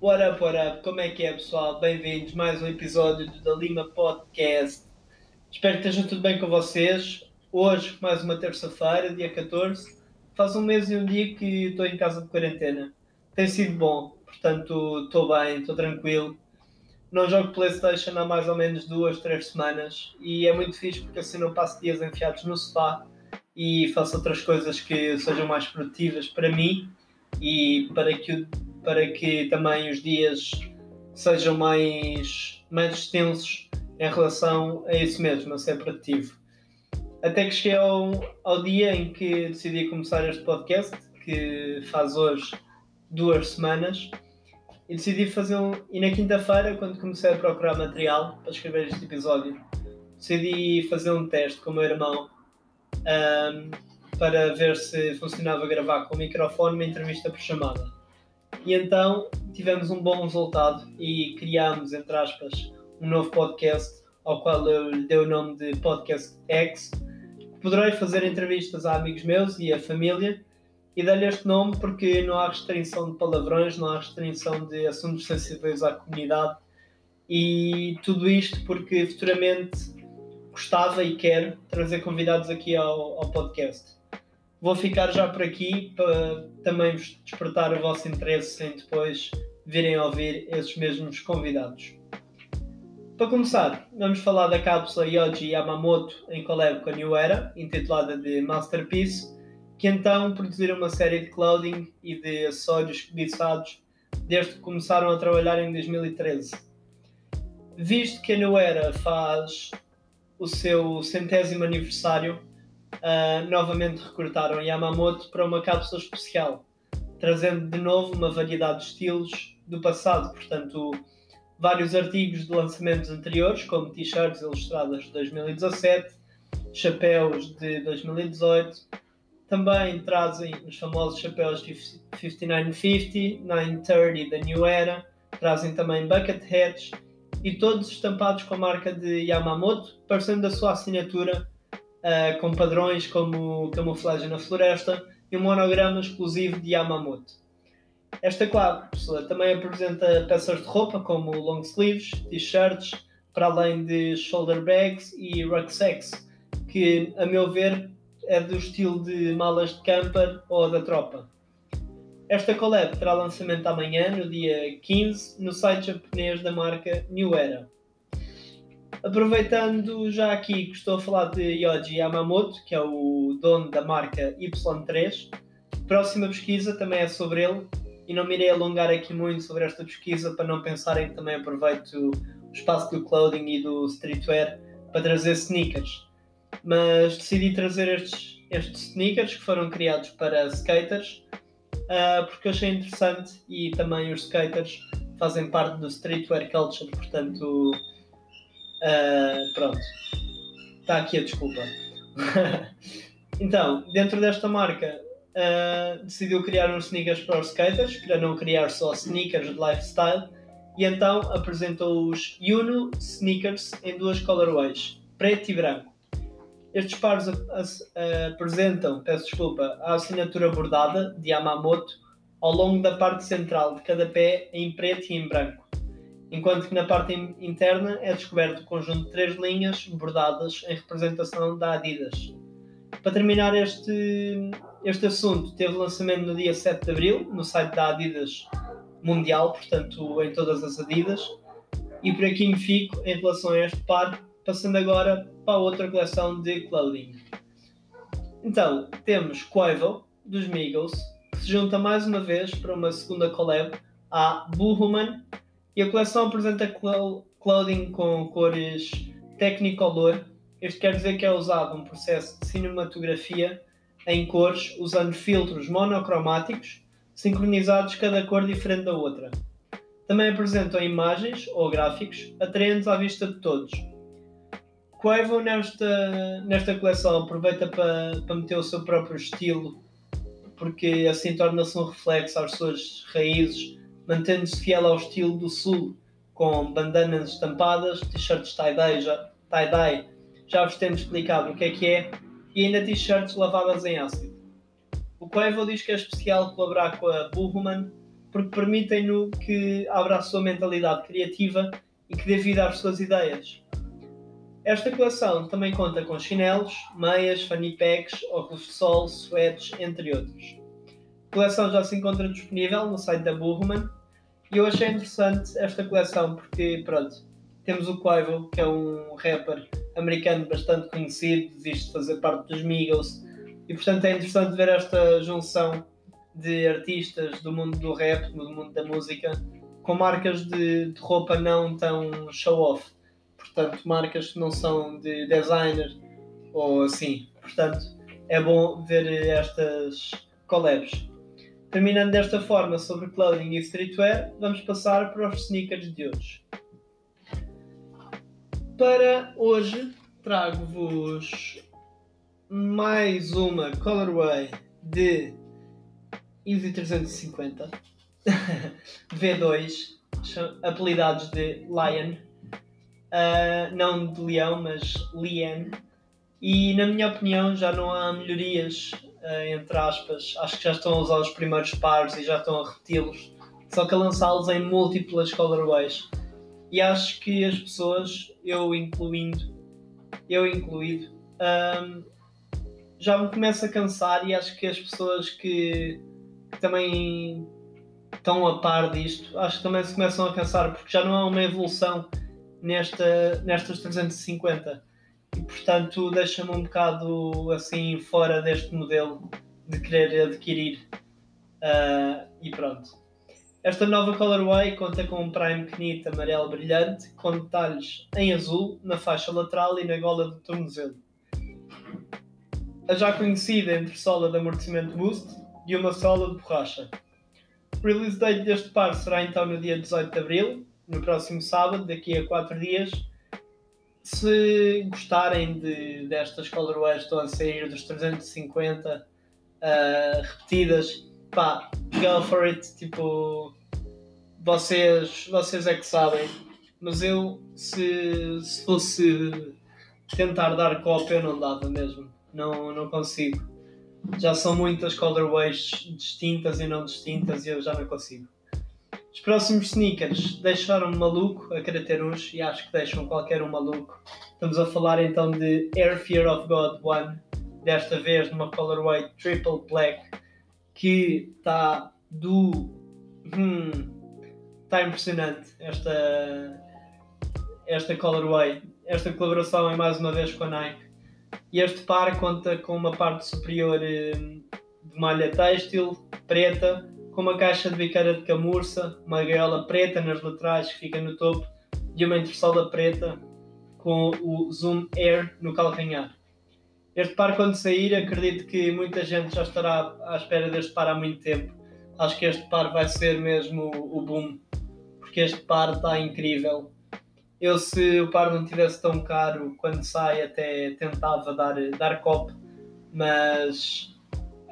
What up, what up? Como é que é, pessoal? Bem-vindos a mais um episódio do Da Lima Podcast. Espero que esteja tudo bem com vocês. Hoje, mais uma terça-feira, dia 14. Faz um mês e um dia que estou em casa de quarentena. Tem sido bom, portanto, estou bem, estou tranquilo. Não jogo Playstation há mais ou menos duas, três semanas e é muito fixe porque assim não passo dias enfiados no sofá e faço outras coisas que sejam mais produtivas para mim e para que, para que também os dias sejam mais, mais extensos em relação a isso mesmo, a ser produtivo. Até que cheguei ao, ao dia em que decidi começar este podcast, que faz hoje duas semanas, e decidi fazer um. E na quinta-feira, quando comecei a procurar material para escrever este episódio, decidi fazer um teste com o meu irmão um, para ver se funcionava gravar com o microfone uma entrevista por chamada. E então tivemos um bom resultado e criámos, entre aspas, um novo podcast, ao qual eu lhe dei o nome de Podcast X. Poderei fazer entrevistas a amigos meus e a família e dar-lhe este nome porque não há restrição de palavrões, não há restrição de assuntos sensíveis à comunidade e tudo isto porque futuramente gostava e quero trazer convidados aqui ao, ao podcast. Vou ficar já por aqui para também vos despertar o vosso interesse em depois virem ouvir esses mesmos convidados. Para começar, vamos falar da cápsula Yoji Yamamoto em collab com a New Era, intitulada de Masterpiece, que então produziram uma série de clothing e de acessórios cobiçados desde que começaram a trabalhar em 2013. Visto que a New Era faz o seu centésimo aniversário, uh, novamente recrutaram Yamamoto para uma cápsula especial, trazendo de novo uma variedade de estilos do passado, portanto, vários artigos de lançamentos anteriores, como t-shirts ilustradas de 2017, chapéus de 2018. Também trazem os famosos chapéus 5950, 930 da New Era, trazem também bucket hats e todos estampados com a marca de Yamamoto, parecendo a sua assinatura, uh, com padrões como camuflagem na floresta e um monograma exclusivo de Yamamoto. Esta cápsula também apresenta peças de roupa como long sleeves, t-shirts, para além de shoulder bags e rucksacks, que, a meu ver, é do estilo de malas de camper ou da tropa. Esta collab terá lançamento amanhã, no dia 15, no site japonês da marca New Era. Aproveitando já aqui que estou a falar de Yoji Yamamoto, que é o dono da marca Y3, a próxima pesquisa também é sobre ele e não me irei alongar aqui muito sobre esta pesquisa para não pensarem que também aproveito o espaço do clothing e do streetwear para trazer sneakers. Mas decidi trazer estes, estes sneakers que foram criados para skaters uh, porque achei interessante e também os skaters fazem parte do streetwear culture, portanto, uh, pronto, está aqui a desculpa. então, dentro desta marca, uh, decidiu criar uns sneakers para os skaters, para não criar só sneakers de lifestyle, e então apresentou os Uno Sneakers em duas colorways, preto e branco. Estes pares apresentam, peço desculpa, a assinatura bordada de Yamamoto ao longo da parte central de cada pé em preto e em branco, enquanto que na parte interna é descoberto o conjunto de três linhas bordadas em representação da Adidas. Para terminar este, este assunto, teve lançamento no dia 7 de Abril, no site da Adidas Mundial, portanto em todas as Adidas, e por aqui me fico em relação a este par, passando agora para outra coleção de clothing. Então, temos Quavo, dos Migos, que se junta mais uma vez para uma segunda collab à Bullhuman, e a coleção apresenta clothing com cores Technicolor. Este quer dizer que é usado um processo de cinematografia em cores usando filtros monocromáticos sincronizados cada cor diferente da outra. Também apresentam imagens ou gráficos atraentes à vista de todos, Quavo nesta, nesta coleção aproveita para, para meter o seu próprio estilo, porque assim torna-se um reflexo às suas raízes, mantendo-se fiel ao estilo do Sul, com bandanas estampadas, t-shirts tie-dye, já, vos temos explicado o que é que é, e ainda t-shirts lavadas em ácido. O Quavo diz que é especial colaborar com a Bullman porque permitem-no que abra a sua mentalidade criativa e que dê vida às suas ideias. Esta coleção também conta com chinelos, meias, fanny packs, óculos de sol, suetes, entre outros. A coleção já se encontra disponível no site da Burman e eu achei interessante esta coleção porque, pronto, temos o Quavo, que é um rapper americano bastante conhecido, visto fazer parte dos Migos, e portanto é interessante ver esta junção de artistas do mundo do rap, do mundo da música, com marcas de, de roupa não tão show-off. Portanto, marcas que não são de designer ou assim. Portanto, é bom ver estas collabs. Terminando desta forma sobre clothing e streetwear, vamos passar para os sneakers de hoje. Para hoje, trago-vos mais uma colorway de Easy 350 V2, apelidados de Lion, uh, não de leão, mas Lian. E na minha opinião já não há melhorias, entre aspas. Acho que já estão a usar os primeiros pares e já estão a repeti-los, só que a lançá-los em múltiplas colorways. E acho que as pessoas, eu incluindo, eu incluído, um, já me começo a cansar e acho que as pessoas que, que também estão a par disto, acho que também se começam a cansar porque já não há uma evolução nesta, nestas 350 e portanto deixa-me um bocado assim fora deste modelo de querer adquirir uh, e pronto. Esta nova colorway conta com um prime knit amarelo brilhante com detalhes em azul na faixa lateral e na gola do tornozelo. A já conhecida entre sola de amortecimento boost e uma sola de borracha. O release date deste par será então no dia 18 de Abril, no próximo sábado, daqui a 4 dias. Se gostarem de, destas colorways estão a sair dos 350 uh, repetidas, pá, go for it, tipo, vocês, vocês é que sabem, mas eu, se, se fosse tentar dar cópia, não dava mesmo, não, não consigo. Já são muitas colorways distintas e não distintas e eu já não consigo. Os próximos sneakers deixaram-me maluco a querer uns e acho que deixam qualquer um maluco. Estamos a falar então de Air Fear of God One, desta vez numa colorway triple black que está do. Hum, está impressionante esta, esta colorway. Esta colaboração é mais uma vez com a Nike. E este par conta com uma parte superior hum, de malha têxtil preta, com uma caixa de biqueira de camurça, uma gaiola preta nas laterais que fica no topo e uma entressola preta com o Zoom Air no calcanhar. Este par, quando sair, acredito que muita gente já estará à espera deste par há muito tempo. Acho que este par vai ser mesmo o boom, porque este par está incrível. Eu, se o par não tivesse tão caro, quando sai, até tentava dar, dar copo, mas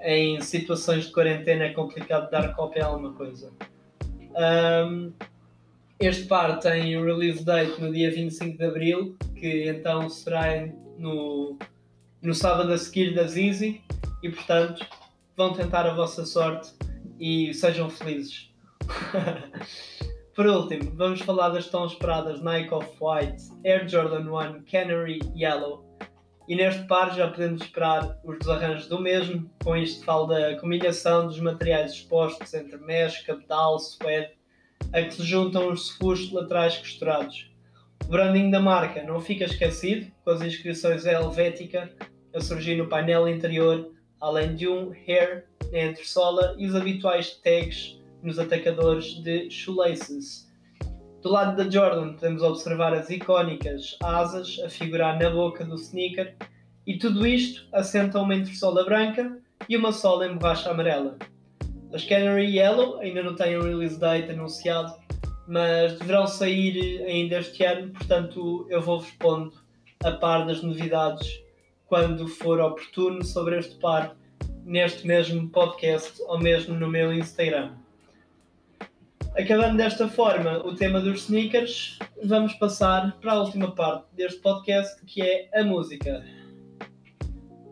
em situações de quarentena é complicado dar cópia a alguma coisa. Um, este par tem o release date no dia 25 de Abril, que então será no no sábado a seguir das Easy e portanto vão tentar a vossa sorte e sejam felizes. Por último, vamos falar das tão esperadas Nike Off-White Air Jordan 1 Canary Yellow. E neste par já podemos esperar os desarranjos do mesmo, com isto falo da combinação dos materiais expostos entre mesh, cabedal, suede, a que se juntam os sufus laterais costurados. O branding da marca não fica esquecido, com as inscrições Helvética a surgir no painel interior, além de um hair na entressola e os habituais tags nos atacadores de shoelaces. Do lado da Jordan podemos observar as icónicas asas a figurar na boca do sneaker e tudo isto assenta uma entressola branca e uma sola em borracha amarela. As Canary Yellow ainda não têm um release date anunciado, mas deverão sair ainda este ano, portanto eu vou-vos pondo a par das novidades quando for oportuno sobre este par neste mesmo podcast ou mesmo no meu Instagram. Acabando desta forma o tema dos sneakers, vamos passar para a última parte deste podcast que é a música.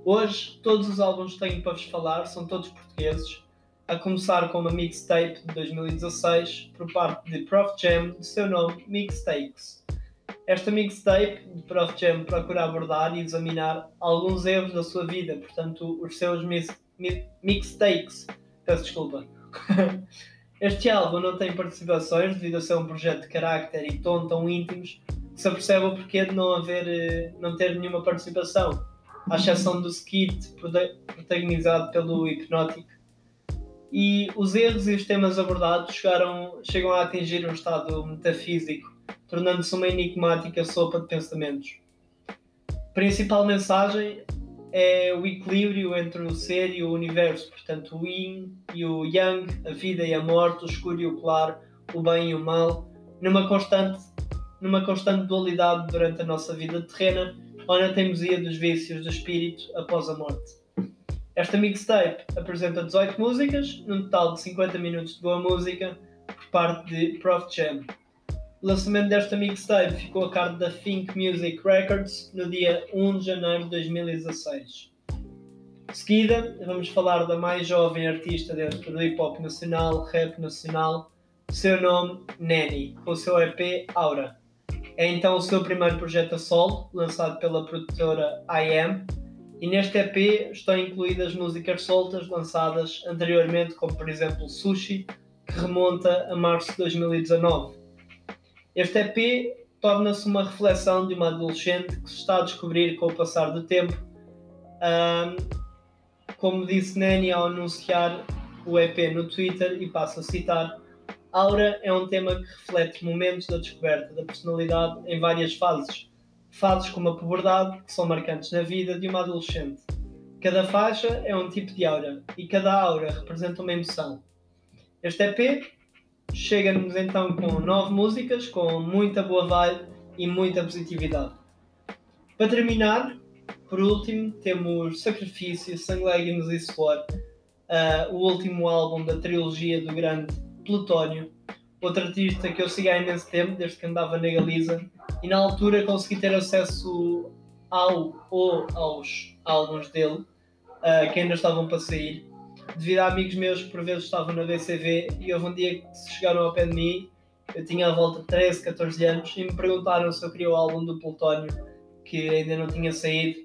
Hoje todos os álbuns que tenho para vos falar são todos portugueses a começar com uma mixtape de 2016 por parte de Prof Jam, de seu nome Mixtakes. Esta mixtape de Prof Jam procura abordar e examinar alguns erros da sua vida, portanto, os seus mixtakes. Peço desculpa. Este álbum não tem participações devido a ser um projeto de carácter e tom tão íntimos que se apercebe o porquê de não haver, eh, não ter nenhuma participação, à exceção do skit protagonizado pelo Hypnotic. E os erros e os temas abordados chegaram, chegam a atingir um estado metafísico, tornando-se uma enigmática sopa de pensamentos. A principal mensagem é o equilíbrio entre o ser e o universo, portanto, o yin e o yang, a vida e a morte, o escuro e o claro, o bem e o mal, numa constante, numa constante dualidade durante a nossa vida terrena ou na teimosia dos vícios do espírito após a morte. Esta mixtape apresenta 18 músicas, num total de 50 minutos de boa música, por parte de Prof Jam. O lançamento desta mixtape ficou a cargo da Think Music Records no dia 1 de janeiro de 2016. De seguida, vamos falar da mais jovem artista dentro do hip hop nacional, rap nacional, seu nome Nanny, com o seu EP Aura. É então o seu primeiro projeto a solo, lançado pela produtora I Am, e neste EP estão incluídas músicas soltas lançadas anteriormente, como por exemplo Sushi, que remonta a março de 2019. Este EP torna-se uma reflexão de uma adolescente que se está a descobrir com o passar do tempo. Um, como disse Nani ao anunciar o EP no Twitter, e passo a citar: Aura é um tema que reflete momentos da descoberta da personalidade em várias fases. Fases como a puberdade, que são marcantes na vida de uma adolescente. Cada faixa é um tipo de aura e cada aura representa uma emoção. Este EP chega-nos então com nove músicas, com muita boa vibe e muita positividade. Para terminar, por último, temos Sacrifício, Sangue, Lágrimas e Suor, uh, o último álbum da trilogia do grande Plutónio, outro artista que eu sigo há imenso tempo, desde que andava na Galiza, e na altura consegui ter acesso ao ou aos álbuns dele, uh, que ainda estavam para sair devido a amigos meus que por vezes estavam na BCV e houve um dia que chegaram ao pé de mim, eu tinha à volta de 13, 14 anos, e me perguntaram se eu queria o álbum do Plutónio, que ainda não tinha saído,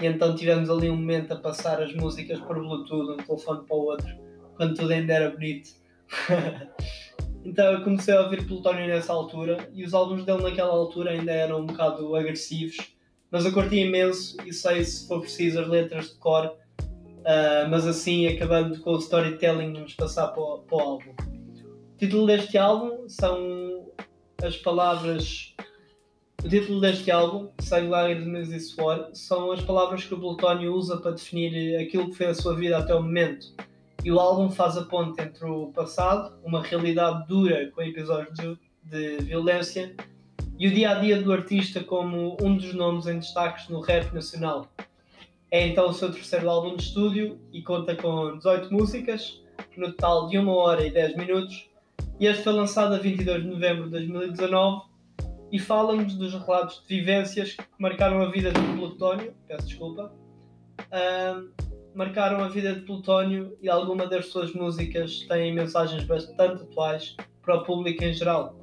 e então tivemos ali um momento a passar as músicas por Bluetooth, um telefone para o outro, quando tudo ainda era bonito. então eu comecei a ouvir Plutónio nessa altura, e os álbuns dele naquela altura ainda eram um bocado agressivos, mas eu curti imenso e sei se for preciso as letras de cor Uh, mas assim, acabando com o storytelling, vamos passar para o, para o álbum. O título deste álbum são as palavras. O título deste álbum, Sangue, Lágrimas e Suor, são as palavras que o Plutónio usa para definir aquilo que foi a sua vida até o momento. E o álbum faz a ponte entre o passado, uma realidade dura com episódios de, de violência, e o dia a dia do artista como um dos nomes em destaques no rap nacional. É então o seu terceiro álbum de estúdio e conta com 18 músicas, no total de 1 hora e 10 minutos. E este foi lançado a 22 de novembro de 2019 e fala-nos dos relatos de vivências que marcaram a vida de Plutónio. Peço desculpa. Uh, marcaram a vida de Plutónio e algumas das suas músicas têm mensagens bastante atuais para o público em geral.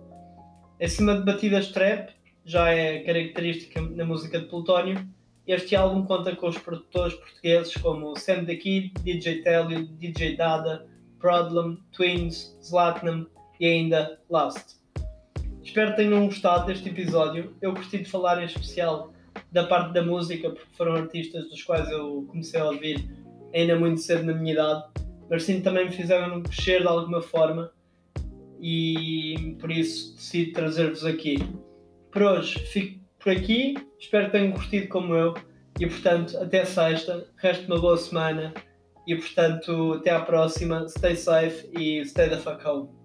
Acima de batidas trap, já é característica na música de Plutónio, este álbum conta com os produtores portugueses como Sam the Kid, DJ Telly, DJ Dada, Problem, Twins, Zlatnam e ainda Last. Espero que tenham gostado deste episódio. Eu gostei de falar em especial da parte da música, porque foram artistas dos quais eu comecei a ouvir ainda muito cedo na minha idade, mas sim também me fizeram crescer de alguma forma e por isso decidi trazer-vos aqui. Por hoje fico por aqui. Espero que tenham curtido como eu. E portanto, até sexta. Resto uma boa semana. E portanto, até à próxima. Stay safe e stay the fuck home.